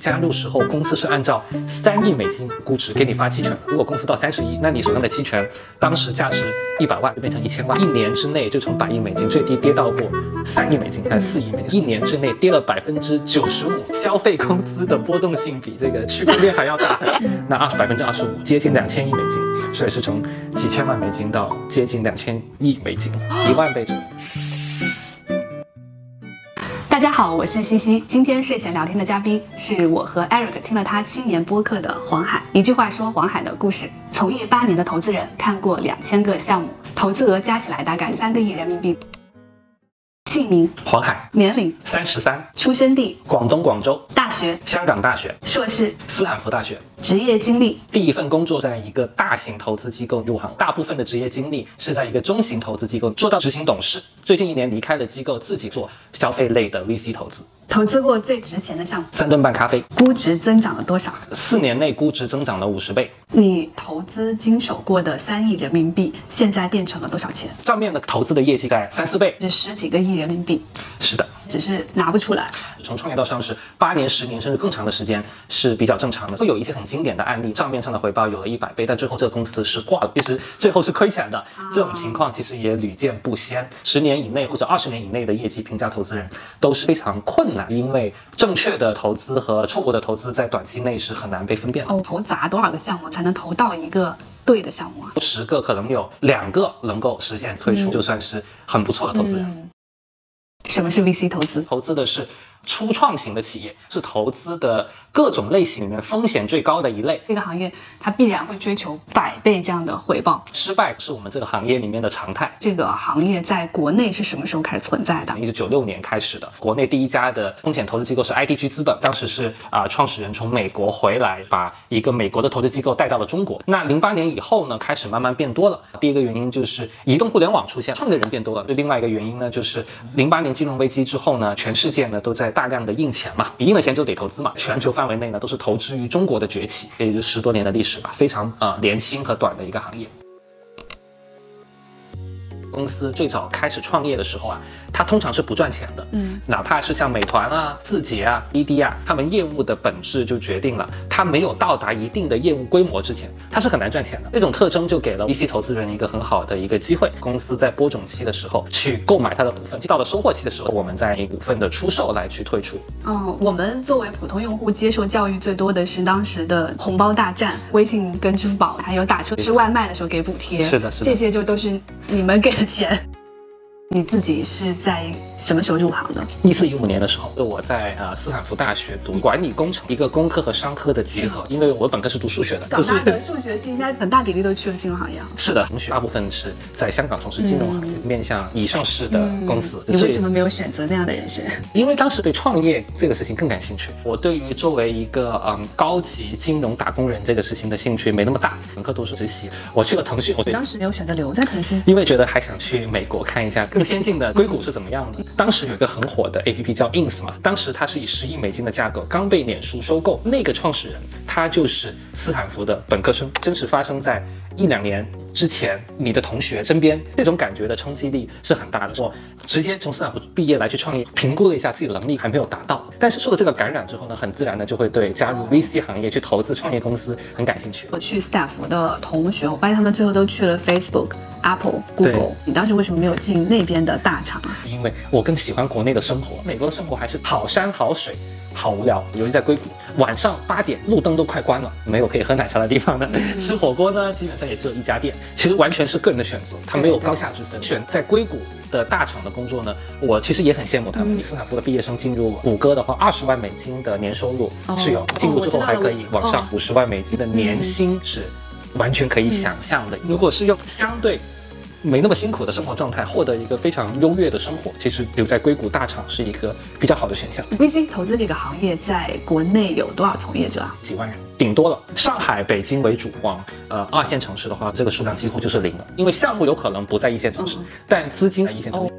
加入时候，公司是按照三亿美金估值给你发期权。如果公司到三十亿，那你手上的期权当时价值一百万就变成一千万，一年之内就从百亿美金最低跌到过三亿美金，还是四亿美金，一年之内跌了百分之九十五。消费公司的波动性比这个区块链还要大，那二百分之二十五，接近两千亿美金，所以是从几千万美金到接近两千亿美金，一万倍。大家好，我是西西。今天睡前聊天的嘉宾是我和 Eric 听了他七年播客的黄海。一句话说黄海的故事：从业八年的投资人，看过两千个项目，投资额加起来大概三个亿人民币。姓名：黄海，年龄：三十三，出生地：广东广州，大学：香港大学，硕士：斯坦福大学，职业经历：第一份工作在一个大型投资机构入行，大部分的职业经历是在一个中型投资机构做到执行董事。最近一年离开了机构，自己做消费类的 VC 投资。投资过最值钱的项目，三顿半咖啡，估值增长了多少？四年内估值增长了五十倍。你投资经手过的三亿人民币，现在变成了多少钱？账面的投资的业绩在三四倍，是十几个亿人民币。是的。只是拿不出来。从创业到上市，八年、十年甚至更长的时间是比较正常的。会有一些很经典的案例，账面上的回报有了一百倍，但最后这个公司是挂了，其实最后是亏钱的。这种情况其实也屡见不鲜。十年以内或者二十年以内的业绩评价投资人都是非常困难，因为正确的投资和错误的投资在短期内是很难被分辨的。哦，投砸多少个项目才能投到一个对的项目啊？十个可能有两个能够实现退出，就算是很不错的投资人。什么是 VC 投资？投资的是。初创型的企业是投资的各种类型里面风险最高的一类。这个行业它必然会追求百倍这样的回报，失败是我们这个行业里面的常态。这个行业在国内是什么时候开始存在的？一九九六年开始的。国内第一家的风险投资机构是 IDG 资本，当时是啊创始人从美国回来，把一个美国的投资机构带到了中国。那零八年以后呢，开始慢慢变多了。第一个原因就是移动互联网出现，创业的人变多了。另外一个原因呢，就是零八年金融危机之后呢，全世界呢都在大量的印钱。嘛，你印了钱就得投资嘛。全球范围内呢，都是投资于中国的崛起，也就十多年的历史吧，非常呃年轻和短的一个行业。公司最早开始创业的时候啊，它通常是不赚钱的。嗯，哪怕是像美团啊、字节啊、滴滴啊，他们业务的本质就决定了，它没有到达一定的业务规模之前，它是很难赚钱的。这种特征就给了 VC 投资人一个很好的一个机会。公司在播种期的时候去购买它的股份，到了收获期的时候，我们再以股份的出售来去退出。嗯，我们作为普通用户接受教育最多的是当时的红包大战，微信跟支付宝，还有打车吃外卖的时候给补贴。是的，是的，这些就都是你们给的。钱，你自己是在什么时候入行的？一四一五年的时候，我在呃斯坦福大学读管理工程，一个工科和商科的结合。因为我本科是读数学的，港大的数学系应该很大比例都去了金融行业。是的，同学大部分是在香港从事金融行业，面向已上市的公司。你为什么没有选择那样的人生？因为当时对创业这个事情更感兴趣。我对于作为一个嗯高级金融打工人这个事情的兴趣没那么大。本科读书实习，我去了腾讯。我当时没有选择留在腾讯，因为觉得还想去美国看一下更先进的硅谷是怎么样的。当时有一个很火的 APP 叫 Ins 嘛，当时它是以十亿美金的价格刚被脸书收购，那个创始人他就是斯坦福的本科生，真实发生在一两年之前，你的同学身边，这种感觉的冲击力是很大的。我直接从斯坦福毕业来去创业，评估了一下自己的能力还没有达到，但是受了这个感染之后呢，很自然的就会对加入 VC 行业去投资创业公司很感兴趣。我去斯坦福的同学，我发现他们最后都去了 Facebook。Apple、Google，你当时为什么没有进那边的大厂啊？因为我更喜欢国内的生活，美国的生活还是好山好水，好无聊。尤其在硅谷，晚上八点路灯都快关了，没有可以喝奶茶的地方呢。吃火锅呢，基本上也只有一家店。其实完全是个人的选择，它没有高下之分。选在硅谷的大厂的工作呢，我其实也很羡慕他们。你斯坦福的毕业生进入谷歌的话，二十万美金的年收入是有，进入之后还可以往上五十万美金的年薪是。完全可以想象的，如果是用相对没那么辛苦的生活状态获得一个非常优越的生活，其实留在硅谷大厂是一个比较好的选项。VC 投资这个行业在国内有多少从业者啊？几万人，顶多了。上海、北京为主，往呃二线城市的话，这个数量几乎就是零了。因为项目有可能不在一线城市，但资金在一线城市。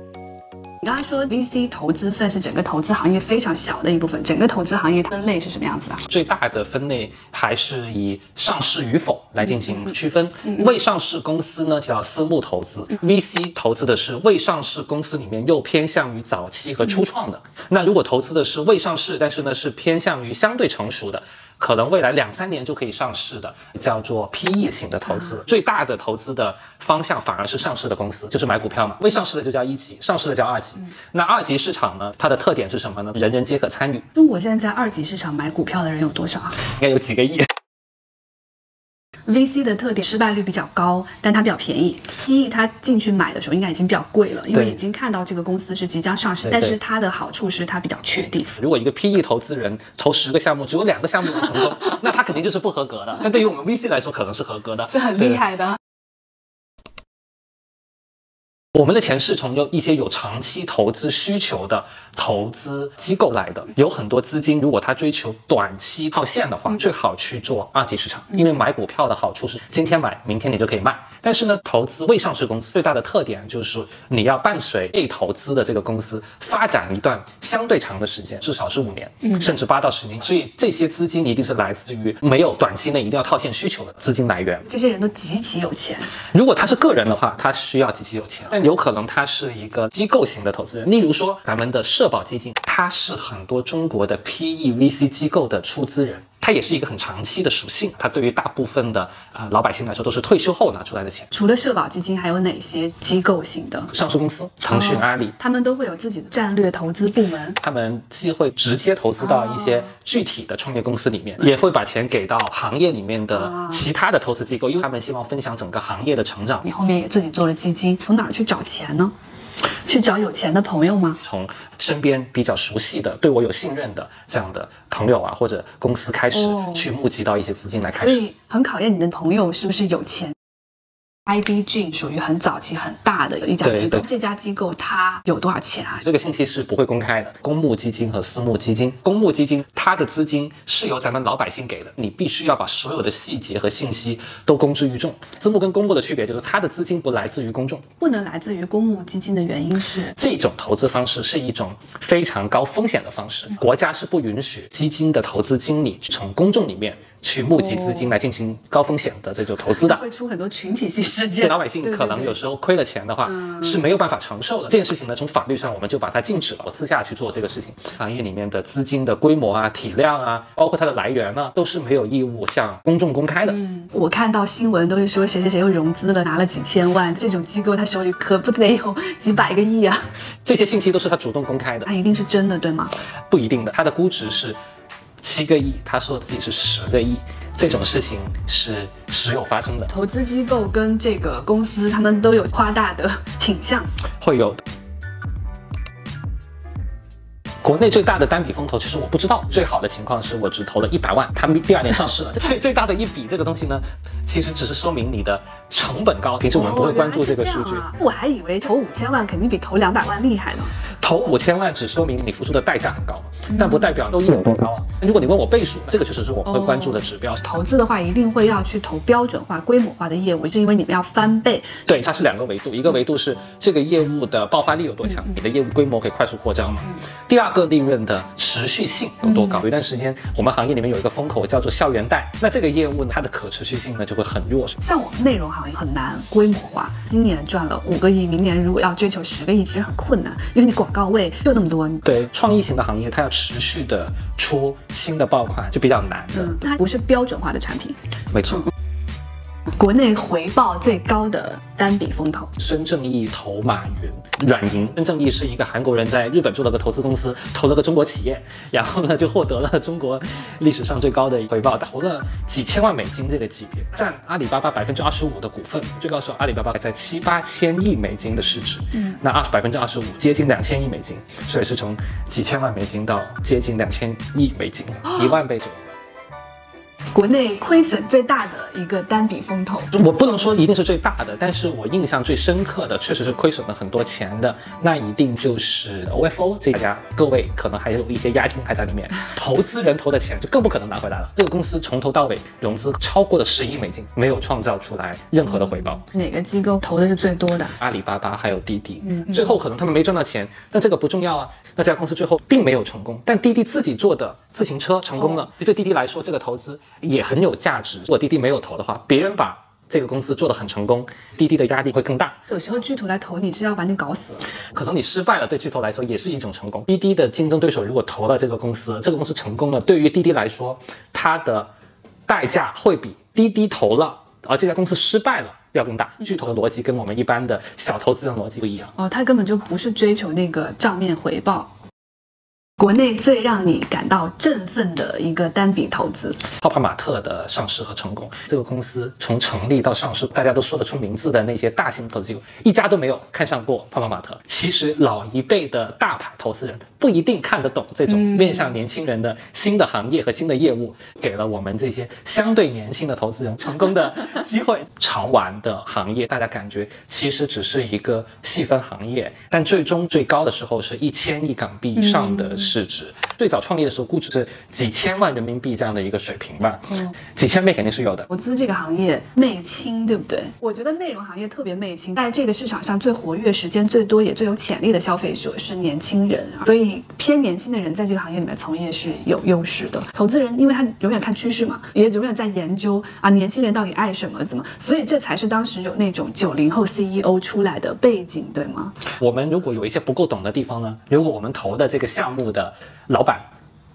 你刚才说 VC 投资算是整个投资行业非常小的一部分，整个投资行业分类是什么样子的？最大的分类还是以上市与否来进行区分。未上市公司呢叫私募投资，VC 投资的是未上市公司里面又偏向于早期和初创的。那如果投资的是未上市，但是呢是偏向于相对成熟的。可能未来两三年就可以上市的，叫做 PE 型的投资。最大的投资的方向反而是上市的公司，就是买股票嘛。未上市的就叫一级，上市的叫二级。那二级市场呢，它的特点是什么呢？人人皆可参与。中国现在在二级市场买股票的人有多少啊？应该有几个亿。VC 的特点失败率比较高，但它比较便宜。PE 它进去买的时候应该已经比较贵了，因为已经看到这个公司是即将上市。但是它的好处是它比较确定。如果一个 PE 投资人投十个项目，只有两个项目能成功，那他肯定就是不合格的。但对于我们 VC 来说，可能是合格的，是很厉害的。我们的钱是从有一些有长期投资需求的投资机构来的，有很多资金，如果他追求短期套现的话，最好去做二级市场，因为买股票的好处是今天买，明天你就可以卖。但是呢，投资未上市公司最大的特点就是你要伴随被投资的这个公司发展一段相对长的时间，至少是五年，甚至八到十年。所以这些资金一定是来自于没有短期内一定要套现需求的资金来源。这些人都极其有钱。如果他是个人的话，他需要极其有钱。有有可能他是一个机构型的投资人，例如说咱们的社保基金，它是很多中国的 PE VC 机构的出资人。它也是一个很长期的属性，它对于大部分的啊老百姓来说都是退休后拿出来的钱。除了社保基金，还有哪些机构型的上市公司？腾讯、阿里，他们都会有自己的战略投资部门。他们既会直接投资到一些具体的创业公司里面，也会把钱给到行业里面的其他的投资机构，因为他们希望分享整个行业的成长。你后面也自己做了基金，从哪儿去找钱呢？去找有钱的朋友吗？从身边比较熟悉的、对我有信任的这样的朋友啊，或者公司开始去募集到一些资金来开始。所以很考验你的朋友是不是有钱。IBG 属于很早期、很大的一家机构。这家机构它有多少钱啊？这个信息是不会公开的。公募基金和私募基金，公募基金它的资金是由咱们老百姓给的，你必须要把所有的细节和信息都公之于众。私募跟公募的区别就是它的资金不来自于公众，不能来自于公募基金的原因是这种投资方式是一种非常高风险的方式，国家是不允许基金的投资经理从公众里面。去募集资金来进行高风险的这种投资的，会出很多群体性事件。对老百姓可能有时候亏了钱的话是没有办法承受的。这件事情呢，从法律上我们就把它禁止了。我私下去做这个事情，行业里面的资金的规模啊、体量啊，包括它的来源呢，都是没有义务向公众公开的。嗯，我看到新闻都是说谁谁谁又融资了，拿了几千万，这种机构他手里可不得有几百个亿啊。这些信息都是他主动公开的，他一定是真的，对吗？不一定的，他的估值是。七个亿，他说自己是十个亿，这种事情是时有发生的。投资机构跟这个公司，他们都有夸大的倾向，会有。国内最大的单笔风投，其实我不知道。最好的情况是我只投了一百万，他们第二年上市了。最最大的一笔这个东西呢，其实只是说明你的成本高。平时我们不会关注这个数据。我还以为投五千万肯定比投两百万厉害呢。投五千万只说明你付出的代价很高，但不代表收益有多高啊。如果你问我倍数，这个确实是我们会关注的指标。投资的话，一定会要去投标准化、规模化的业务，是因为你们要翻倍。对，它是两个维度，一个维度是这个业务的爆发力有多强，你的业务规模可以快速扩张嘛。第二。个利润的持续性有多高？有一段时间，我们行业里面有一个风口叫做校园贷，那这个业务呢，它的可持续性呢就会很弱。像我们内容行业很难规模化，今年赚了五个亿，明年如果要追求十个亿，其实很困难，因为你广告位就那么多。对，创意型的行业，它要持续的出新的爆款就比较难。嗯，它不是标准化的产品。没错。国内回报最高的单笔风投，孙正义投马云软银。孙正义是一个韩国人，在日本做了个投资公司，投了个中国企业，然后呢就获得了中国历史上最高的回报，投了几千万美金这个级别，占阿里巴巴百分之二十五的股份，最高时候阿里巴巴在七八千亿美金的市值，嗯，那二百分之二十五接近两千亿美金，所以是从几千万美金到接近两千亿美金，一万倍左右。国内亏损最大的一个单笔风投。我不能说一定是最大的，但是我印象最深刻的，确实是亏损了很多钱的，那一定就是 OFO 这家。各位可能还有一些押金还在里面，投资人投的钱就更不可能拿回来了。这个公司从头到尾融资超过了十亿美金，没有创造出来任何的回报。哪个机构投的是最多的？阿里巴巴还有滴滴。嗯，最后可能他们没赚到钱，但这个不重要啊。那这家公司最后并没有成功，但滴滴自己做的自行车成功了，对滴滴来说这个投资也很有价值。如果滴滴没有投的话，别人把这个公司做得很成功，滴滴的压力会更大。有时候巨头来投你是要把你搞死，可能你失败了，对巨头来说也是一种成功。滴滴的竞争对手如果投了这个公司，这个公司成功了，对于滴滴来说，它的代价会比滴滴投了而这家公司失败了要更大。巨头的逻辑跟我们一般的小投资人逻辑不一样。哦，他根本就不是追求那个账面回报。国内最让你感到振奋的一个单笔投资，泡泡玛特的上市和成功。这个公司从成立到上市，大家都说得出名字的那些大型投资机构，一家都没有看上过泡泡玛特。其实老一辈的大牌投资人不一定看得懂这种面向年轻人的新的行业和新的业务，给了我们这些相对年轻的投资人成功的机会。潮玩的行业，大家感觉其实只是一个细分行业，但最终最高的时候是一千亿港币以上的。市值最早创立的时候，估值是几千万人民币这样的一个水平吧，嗯，几千倍肯定是有的。投资这个行业媚青，对不对？我觉得内容行业特别媚青，在这个市场上最活跃、时间最多也最有潜力的消费者是年轻人，所以偏年轻的人在这个行业里面从业是有优势的。投资人因为他永远看趋势嘛，也永远在研究啊年轻人到底爱什么怎么，所以这才是当时有那种九零后 CEO 出来的背景，对吗？我们如果有一些不够懂的地方呢，如果我们投的这个项目的。老板，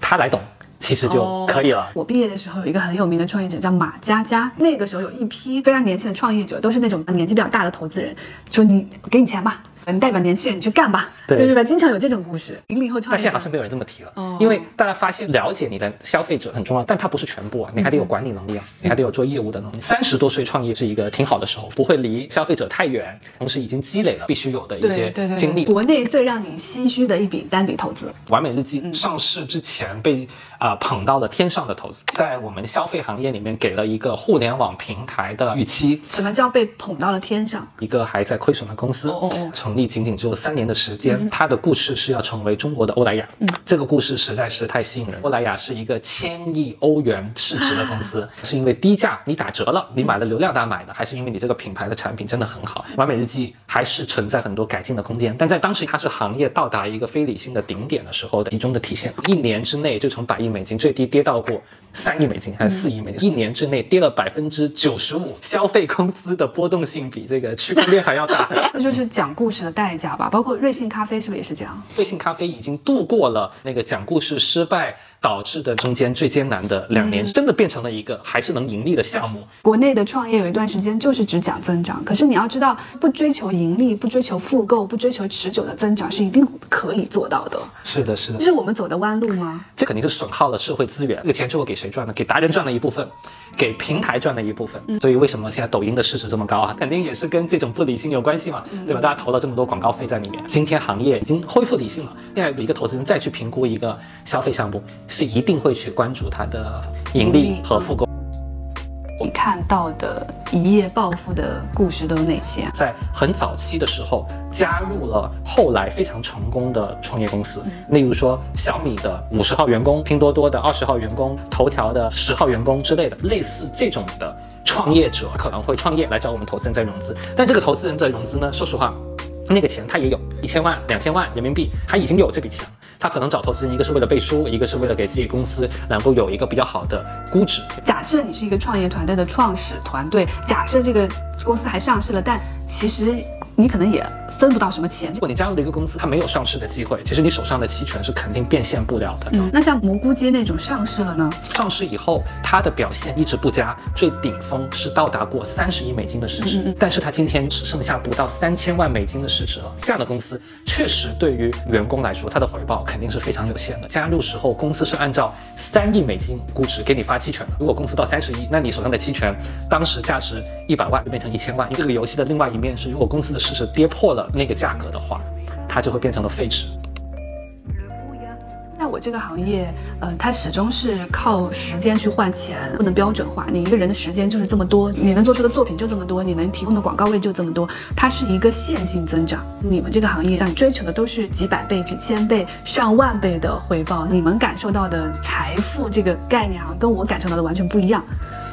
他来懂，其实就可以了。我毕业的时候有一个很有名的创业者叫马佳佳，那个时候有一批非常年轻的创业者，都是那种年纪比较大的投资人，说你给你钱吧。你代表年轻人，你去干吧，对对吧？经常有这种故事。零零后创业，但现在好像没有人这么提了，因为大家发现了解你的消费者很重要，但它不是全部啊，你还得有管理能力啊，你还得有做业务的能力。三十多岁创业是一个挺好的时候，不会离消费者太远，同时已经积累了必须有的一些经历。国内最让你唏嘘的一笔单笔投资，完美日记上市之前被。啊，捧到了天上的投资，在我们消费行业里面给了一个互联网平台的预期。什么叫被捧到了天上？一个还在亏损的公司，成立仅仅只有三年的时间，它的故事是要成为中国的欧莱雅。嗯，这个故事实在是太吸引人。欧莱雅是一个千亿欧元市值的公司，是因为低价你打折了，你买了流量大买的，还是因为你这个品牌的产品真的很好？完美日记还是存在很多改进的空间，但在当时它是行业到达一个非理性的顶点的时候的集中的体现。一年之内就从百亿。美金最低跌到过三亿美金还是四亿美金，一年之内跌了百分之九十五。消费公司的波动性比这个区块链还要大，这就是讲故事的代价吧？包括瑞幸咖啡是不是也是这样？瑞幸咖啡已经度过了那个讲故事失败。导致的中间最艰难的两年，真的变成了一个还是能盈利的项目。国内的创业有一段时间就是只讲增长，可是你要知道，不追求盈利，不追求复购，不追求持久的增长，是一定可以做到的。是的，是的，这是我们走的弯路吗？这肯定是损耗了社会资源。这个钱最后给谁赚呢？给达人赚了一部分，给平台赚了一部分。所以为什么现在抖音的市值这么高啊？肯定也是跟这种不理性有关系嘛，对吧？大家投了这么多广告费在里面。今天行业已经恢复理性了，现在一个投资人再去评估一个消费项目，是一定会去。关注它的盈利和复购。你看到的一夜暴富的故事都有哪些？在很早期的时候，加入了后来非常成功的创业公司，例如说小米的五十号员工、拼多多的二十号员工、头条的十号员工之类的，类似这种的创业者可能会创业来找我们投资人在融资。但这个投资人在融资呢，说实话，那个钱他也有一千万、两千万人民币，他已经有这笔钱了。他可能找投资人，一个是为了背书，一个是为了给自己公司能够有一个比较好的估值。假设你是一个创业团队的创始团队，假设这个公司还上市了，但其实你可能也。分不到什么钱。如果你加入了一个公司，它没有上市的机会，其实你手上的期权是肯定变现不了的。嗯，那像蘑菇街那种上市了呢？上市以后，它的表现一直不佳，最顶峰是到达过三十亿美金的市值，但是它今天只剩下不到三千万美金的市值了。这样的公司确实对于员工来说，它的回报肯定是非常有限的。加入时候，公司是按照三亿美金估值给你发期权的。如果公司到三十亿，那你手上的期权当时价值一百万就变成一千万。这个游戏的另外一面是，如果公司的市值跌破了。那个价格的话，它就会变成了废纸。那我这个行业，呃，它始终是靠时间去换钱，不能标准化。你一个人的时间就是这么多，你能做出的作品就这么多，你能提供的广告位就这么多，它是一个线性增长。你们这个行业想追求的都是几百倍、几千倍、上万倍的回报，你们感受到的财富这个概念，啊跟我感受到的完全不一样。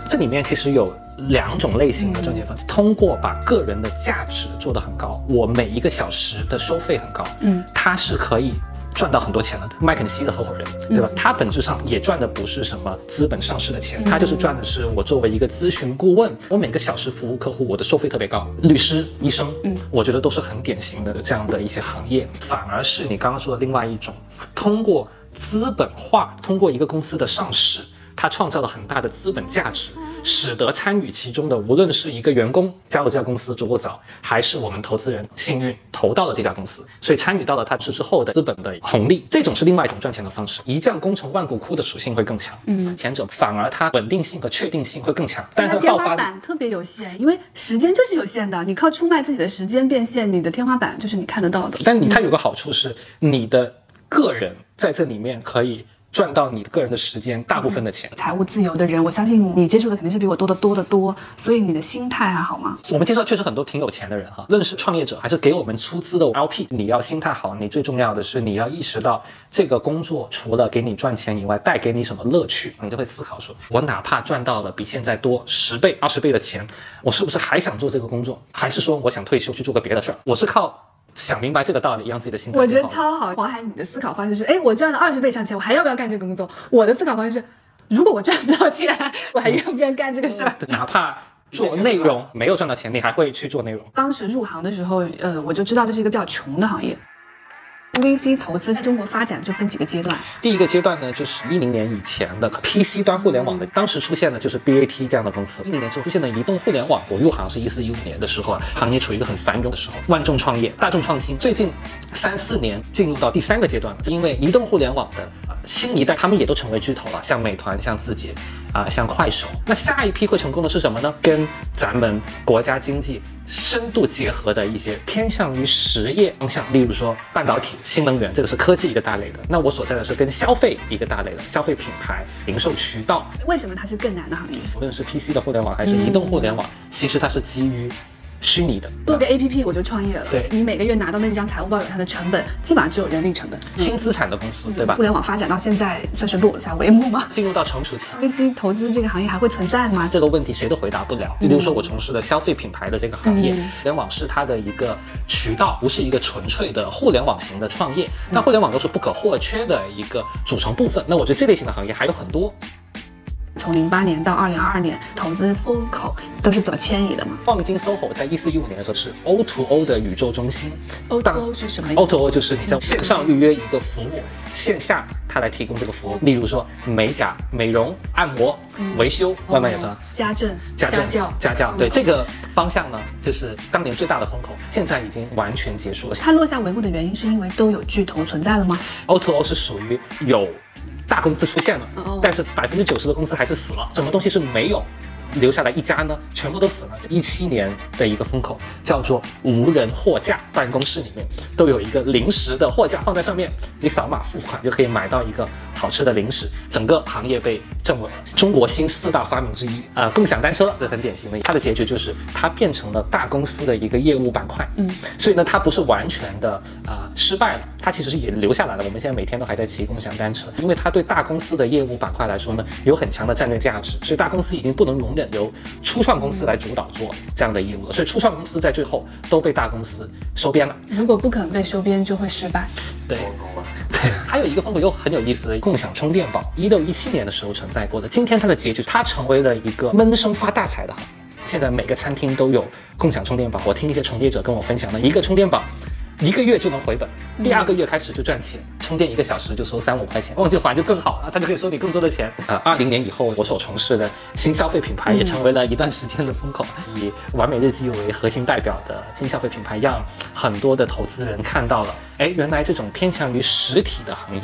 这里面其实有两种类型的赚钱方式，通过把个人的价值做得很高，我每一个小时的收费很高，嗯，它是可以。赚到很多钱了的麦肯锡的合伙人，对吧？他本质上也赚的不是什么资本上市的钱，他就是赚的是我作为一个咨询顾问，我每个小时服务客户，我的收费特别高。律师、医生，嗯，我觉得都是很典型的这样的一些行业。反而是你刚刚说的另外一种，通过资本化，通过一个公司的上市，它创造了很大的资本价值。使得参与其中的，无论是一个员工加入这家公司足够早，还是我们投资人幸运投到了这家公司，所以参与到了它之后的资本的红利，这种是另外一种赚钱的方式。一将功成万骨枯的属性会更强，嗯，前者反而它稳定性和确定性会更强，但是天花板特别有限，因为时间就是有限的，你靠出卖自己的时间变现，你的天花板就是你看得到的。但你它有个好处是，你的个人在这里面可以。赚到你个人的时间大部分的钱，财务自由的人，我相信你接触的肯定是比我多得多得多，所以你的心态还好吗？我们介绍确实很多挺有钱的人哈，论是创业者还是给我们出资的 LP，你要心态好，你最重要的是你要意识到这个工作除了给你赚钱以外，带给你什么乐趣，你就会思考说，我哪怕赚到了比现在多十倍、二十倍的钱，我是不是还想做这个工作，还是说我想退休去做个别的事儿？我是靠。想明白这个道理，让自己的心态。我觉得超好。黄海，你的思考方式是：哎，我赚了二十倍上钱，我还要不要干这个工作？我的思考方式是：如果我赚不到钱，我还愿不愿意干这个事儿？哪怕做内容没有赚到钱，你还会去做内容？当时入行的时候，呃，我就知道这是一个比较穷的行业。VC 投资在中国发展就分几个阶段。第一个阶段呢，就是一零年以前的 PC 端互联网的，当时出现的就是 BAT 这样的公司。一零年之后出现的移动互联网，我入行是一四一五年的时候啊，行业处于一个很繁荣的时候，万众创业，大众创新。最近三四年进入到第三个阶段了，因为移动互联网的新一代，他们也都成为巨头了，像美团，像字节。啊，像快手，那下一批会成功的是什么呢？跟咱们国家经济深度结合的一些偏向于实业方向，例如说半导体、新能源，这个是科技一个大类的。那我所在的是跟消费一个大类的，消费品牌、零售渠道。为什么它是更难的行业？无论是 PC 的互联网还是移动互联网，其实它是基于。虚拟的，做个 A P P 我就创业了。对，你每个月拿到那张财务报表，它的成本基本上只有人力成本，轻资产的公司，对吧？互联网发展到现在算是落下帷幕吗？进入到成熟期，V C 投资这个行业还会存在吗？这个问题谁都回答不了。比如说我从事的消费品牌的这个行业，互联网是它的一个渠道，不是一个纯粹的互联网型的创业。那互联网都是不可或缺的一个组成部分。那我觉得这类型的行业还有很多。从零八年到二零二二年，投资风口都是怎么迁移的吗？望京 SOHO 在一四一五年的时候是 O to O 的宇宙中心。O to O 是什么？O to O 就是你在线上预约一个服务，线下他来提供这个服务。例如说美甲、美容、按摩、维修，外卖也算家政、家教、家教。对这个方向呢，就是当年最大的风口，现在已经完全结束了。它落下帷幕的原因是因为都有巨头存在了吗？O to O 是属于有。大公司出现了，但是百分之九十的公司还是死了。什么东西是没有？留下来一家呢，全部都死了。一七年的一个风口叫做无人货架，办公室里面都有一个临时的货架放在上面，你扫码付款就可以买到一个好吃的零食。整个行业被证为中国新四大发明之一啊，共享单车这很典型的。它的结局就是它变成了大公司的一个业务板块，嗯，所以呢，它不是完全的啊失败了，它其实是也留下来了。我们现在每天都还在骑共享单车，因为它对大公司的业务板块来说呢，有很强的战略价值，所以大公司已经不能容忍。由初创公司来主导做这样的业务了，所以初创公司在最后都被大公司收编了。如果不肯被收编，就会失败。对，对。还有一个风口又很有意思共享充电宝，一六一七年的时候存在过的。今天它的结局，它成为了一个闷声发大财的行业。现在每个餐厅都有共享充电宝。我听一些从业者跟我分享的，一个充电宝。一个月就能回本，第二个月开始就赚钱，充电一个小时就收三五块钱，忘记还就更好了，他就可以收你更多的钱。呃，二零年以后，我所从事的新消费品牌也成为了一段时间的风口，以完美日记为核心代表的新消费品牌，让很多的投资人看到了，哎，原来这种偏向于实体的行业，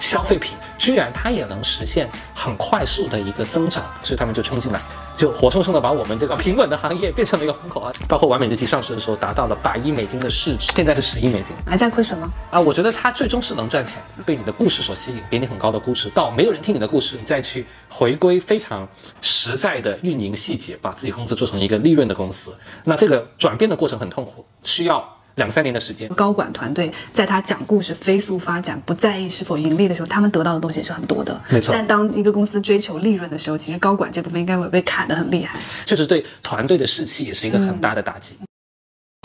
消费品居然它也能实现很快速的一个增长，所以他们就冲进来。就活生生的把我们这个平稳的行业变成了一个风口啊！包括完美日记上市的时候达到了百亿美金的市值，现在是十亿美金，还在亏损吗？啊，我觉得它最终是能赚钱，被你的故事所吸引，给你很高的估值，到没有人听你的故事，你再去回归非常实在的运营细节，把自己公司做成一个利润的公司，那这个转变的过程很痛苦，需要。两三年的时间，高管团队在他讲故事、飞速发展、不在意是否盈利的时候，他们得到的东西也是很多的。没错。但当一个公司追求利润的时候，其实高管这部分应该会被砍得很厉害。确实，对团队的士气也是一个很大的打击。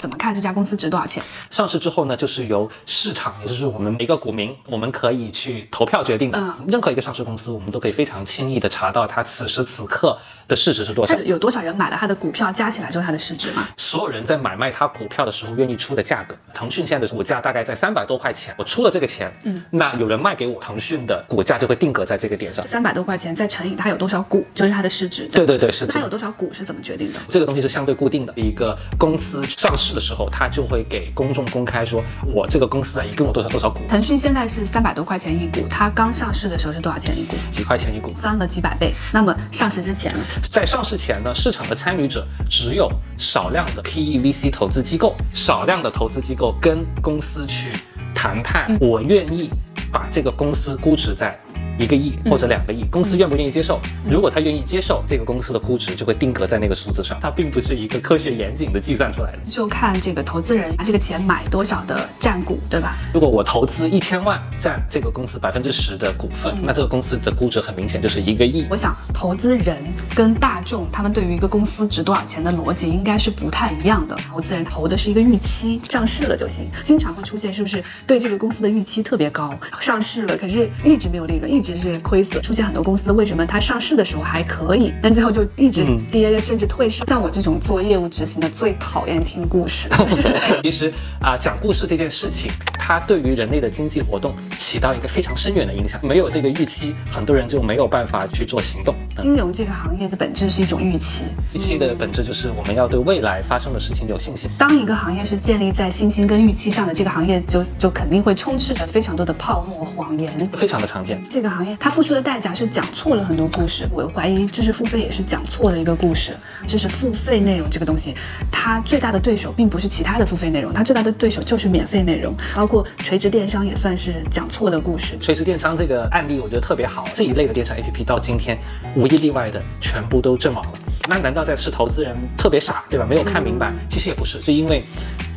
怎么看这家公司值多少钱？上市之后呢，就是由市场，也就是我们每个股民，我们可以去投票决定的。嗯。任何一个上市公司，我们都可以非常轻易的查到它此时此刻。的市值是多少？有多少人买了它的股票，加起来就是它的市值吗？所有人在买卖它股票的时候愿意出的价格，腾讯现在的股价大概在三百多块钱，我出了这个钱，嗯，那有人卖给我，腾讯的股价就会定格在这个点上。三百多块钱再乘以它有多少股，就是它的市值。对对对，是的。它有多少股是怎么决定的？这个东西是相对固定的。一个公司上市的时候，他就会给公众公开说，我这个公司啊，一共有多少多少股。腾讯现在是三百多块钱一股，它刚上市的时候是多少钱一股？几块钱一股，翻了几百倍。那么上市之前呢？在上市前。呢市场的参与者只有少量的 PE VC 投资机构，少量的投资机构跟公司去谈判，我愿意把这个公司估值在。一个亿或者两个亿，公司愿不愿意接受？如果他愿意接受，这个公司的估值就会定格在那个数字上。它并不是一个科学严谨的计算出来的，就看这个投资人拿这个钱买多少的占股，对吧？如果我投资一千万，占这个公司百分之十的股份，那这个公司的估值很明显就是一个亿。我想，投资人跟大众他们对于一个公司值多少钱的逻辑应该是不太一样的。投资人投的是一个预期，上市了就行。经常会出现是不是对这个公司的预期特别高，上市了可是一直没有利润，一直是亏损。出现很多公司，为什么它上市的时候还可以，但最后就一直跌，甚至退市？像我这种做业务执行的，最讨厌听故事。其实啊，讲故事这件事情，它对于人类的经济活动起到一个非常深远的影响。没有这个预期，很多人就没有办法去做行动。金融这个行业的本质是一种预期，预期的本质就是我们要对未来发生的事情有信心。当一个行业是建立在信心跟预期上的，这个行业就就肯定会充斥着非常多的泡沫谎言，非常的常见。这个行业它付出的代。价是讲错了很多故事，我怀疑知识付费也是讲错了一个故事。知识付费内容这个东西，它最大的对手并不是其他的付费内容，它最大的对手就是免费内容，包括垂直电商也算是讲错的故事。垂直电商这个案例我觉得特别好，这一类的电商 APP 到今天无一例外的全部都阵亡了。那难道在是投资人特别傻，对吧？没有看明白？其实也不是，是因为。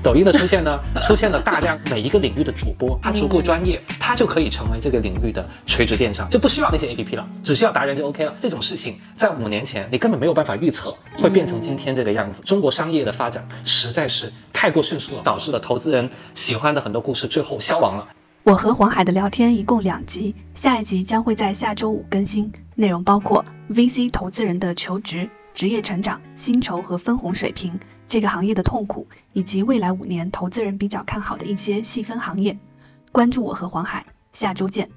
抖音的出现呢，出现了大量每一个领域的主播，他足够专业，他就可以成为这个领域的垂直电商，就不需要那些 A P P 了，只需要达人就 O K 了。这种事情在五年前你根本没有办法预测会变成今天这个样子。中国商业的发展实在是太过迅速了，导致了投资人喜欢的很多故事最后消亡了。我和黄海的聊天一共两集，下一集将会在下周五更新，内容包括 V C 投资人的求职、职业成长、薪酬和分红水平。这个行业的痛苦，以及未来五年投资人比较看好的一些细分行业，关注我和黄海，下周见。